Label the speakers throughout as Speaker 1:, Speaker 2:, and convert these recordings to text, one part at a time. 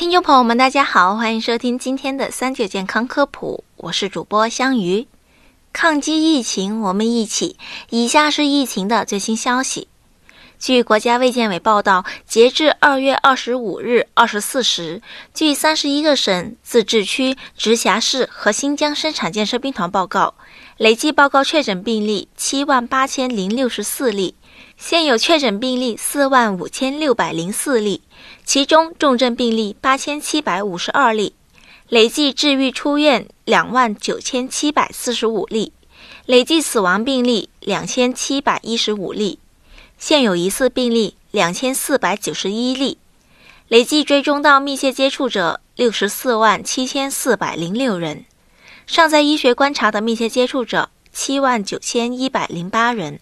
Speaker 1: 听众朋友们，大家好，欢迎收听今天的三九健康科普，我是主播香鱼。抗击疫情，我们一起。以下是疫情的最新消息。据国家卫健委报道，截至二月二十五日二十四时，据三十一个省、自治区、直辖市和新疆生产建设兵团报告，累计报告确诊病例七万八千零六十四例，现有确诊病例四万五千六百零四例，其中重症病例八千七百五十二例，累计治愈出院两万九千七百四十五例，累计死亡病例两千七百一十五例。现有疑似病例两千四百九十一例，累计追踪到密切接触者六十四万七千四百零六人，尚在医学观察的密切接触者七万九千一百零八人，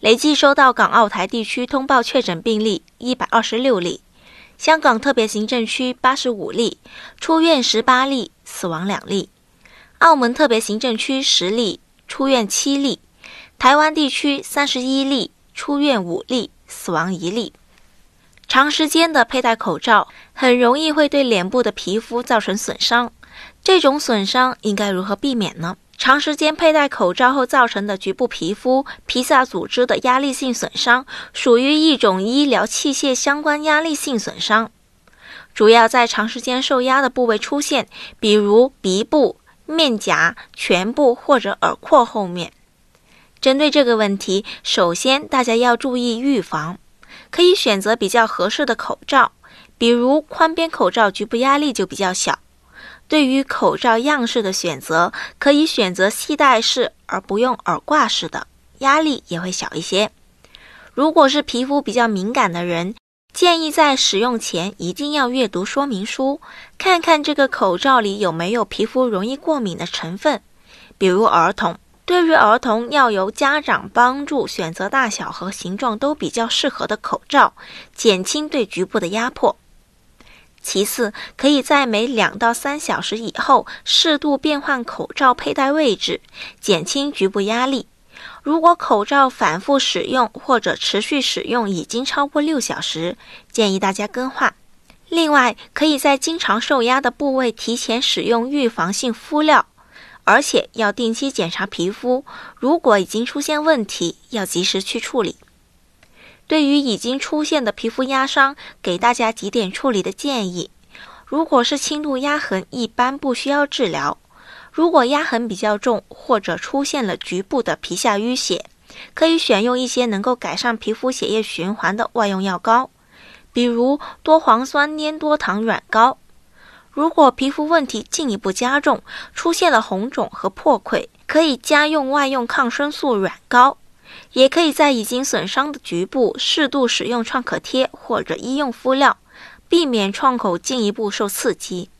Speaker 1: 累计收到港澳台地区通报确诊病例一百二十六例，香港特别行政区八十五例，出院十八例，死亡两例，澳门特别行政区十例，出院七例，台湾地区三十一例。出院五例，死亡一例。长时间的佩戴口罩很容易会对脸部的皮肤造成损伤，这种损伤应该如何避免呢？长时间佩戴口罩后造成的局部皮肤皮下组织的压力性损伤，属于一种医疗器械相关压力性损伤，主要在长时间受压的部位出现，比如鼻部、面颊、颧部或者耳廓后面。针对这个问题，首先大家要注意预防，可以选择比较合适的口罩，比如宽边口罩，局部压力就比较小。对于口罩样式的选择，可以选择系带式而不用耳挂式的，压力也会小一些。如果是皮肤比较敏感的人，建议在使用前一定要阅读说明书，看看这个口罩里有没有皮肤容易过敏的成分，比如儿童。对于儿童，要由家长帮助选择大小和形状都比较适合的口罩，减轻对局部的压迫。其次，可以在每两到三小时以后适度变换口罩佩戴位置，减轻局部压力。如果口罩反复使用或者持续使用已经超过六小时，建议大家更换。另外，可以在经常受压的部位提前使用预防性敷料。而且要定期检查皮肤，如果已经出现问题，要及时去处理。对于已经出现的皮肤压伤，给大家几点处理的建议：如果是轻度压痕，一般不需要治疗；如果压痕比较重，或者出现了局部的皮下淤血，可以选用一些能够改善皮肤血液循环的外用药膏，比如多磺酸粘多糖软膏。如果皮肤问题进一步加重，出现了红肿和破溃，可以加用外用抗生素软膏，也可以在已经损伤的局部适度使用创可贴或者医用敷料，避免创口进一步受刺激。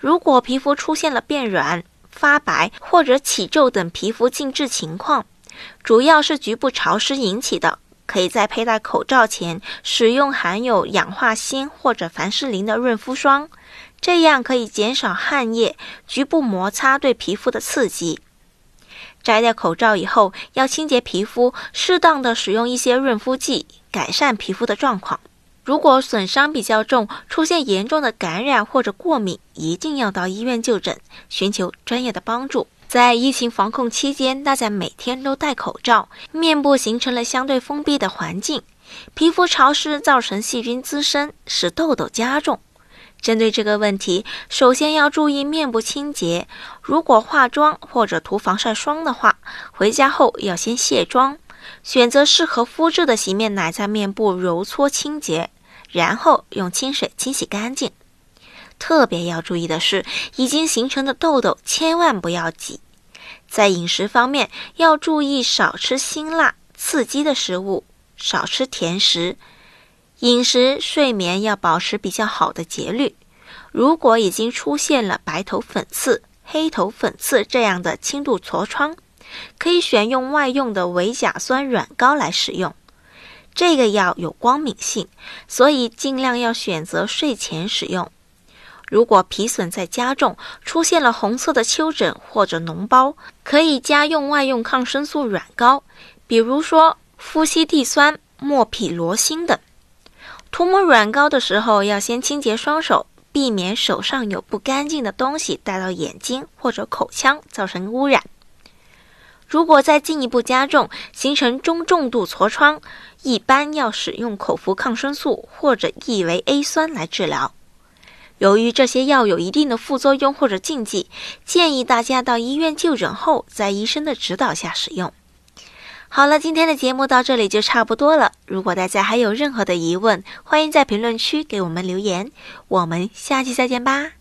Speaker 1: 如果皮肤出现了变软、发白或者起皱等皮肤静置情况，主要是局部潮湿引起的，可以在佩戴口罩前使用含有氧化锌或者凡士林的润肤霜。这样可以减少汗液、局部摩擦对皮肤的刺激。摘掉口罩以后，要清洁皮肤，适当的使用一些润肤剂，改善皮肤的状况。如果损伤比较重，出现严重的感染或者过敏，一定要到医院就诊，寻求专业的帮助。在疫情防控期间，大家每天都戴口罩，面部形成了相对封闭的环境，皮肤潮湿造成细菌滋生，使痘痘加重。针对这个问题，首先要注意面部清洁。如果化妆或者涂防晒霜的话，回家后要先卸妆，选择适合肤质的洗面奶在面部揉搓清洁，然后用清水清洗干净。特别要注意的是，已经形成的痘痘千万不要挤。在饮食方面，要注意少吃辛辣刺激的食物，少吃甜食。饮食、睡眠要保持比较好的节律。如果已经出现了白头粉刺、黑头粉刺这样的轻度痤疮，可以选用外用的维甲酸软膏来使用。这个药有光敏性，所以尽量要选择睡前使用。如果皮损在加重，出现了红色的丘疹或者脓包，可以加用外用抗生素软膏，比如说夫西地酸、莫匹罗星等。涂抹软膏的时候要先清洁双手，避免手上有不干净的东西带到眼睛或者口腔，造成污染。如果再进一步加重，形成中重度痤疮，一般要使用口服抗生素或者异维 A 酸来治疗。由于这些药有一定的副作用或者禁忌，建议大家到医院就诊后，在医生的指导下使用。好了，今天的节目到这里就差不多了。如果大家还有任何的疑问，欢迎在评论区给我们留言。我们下期再见吧。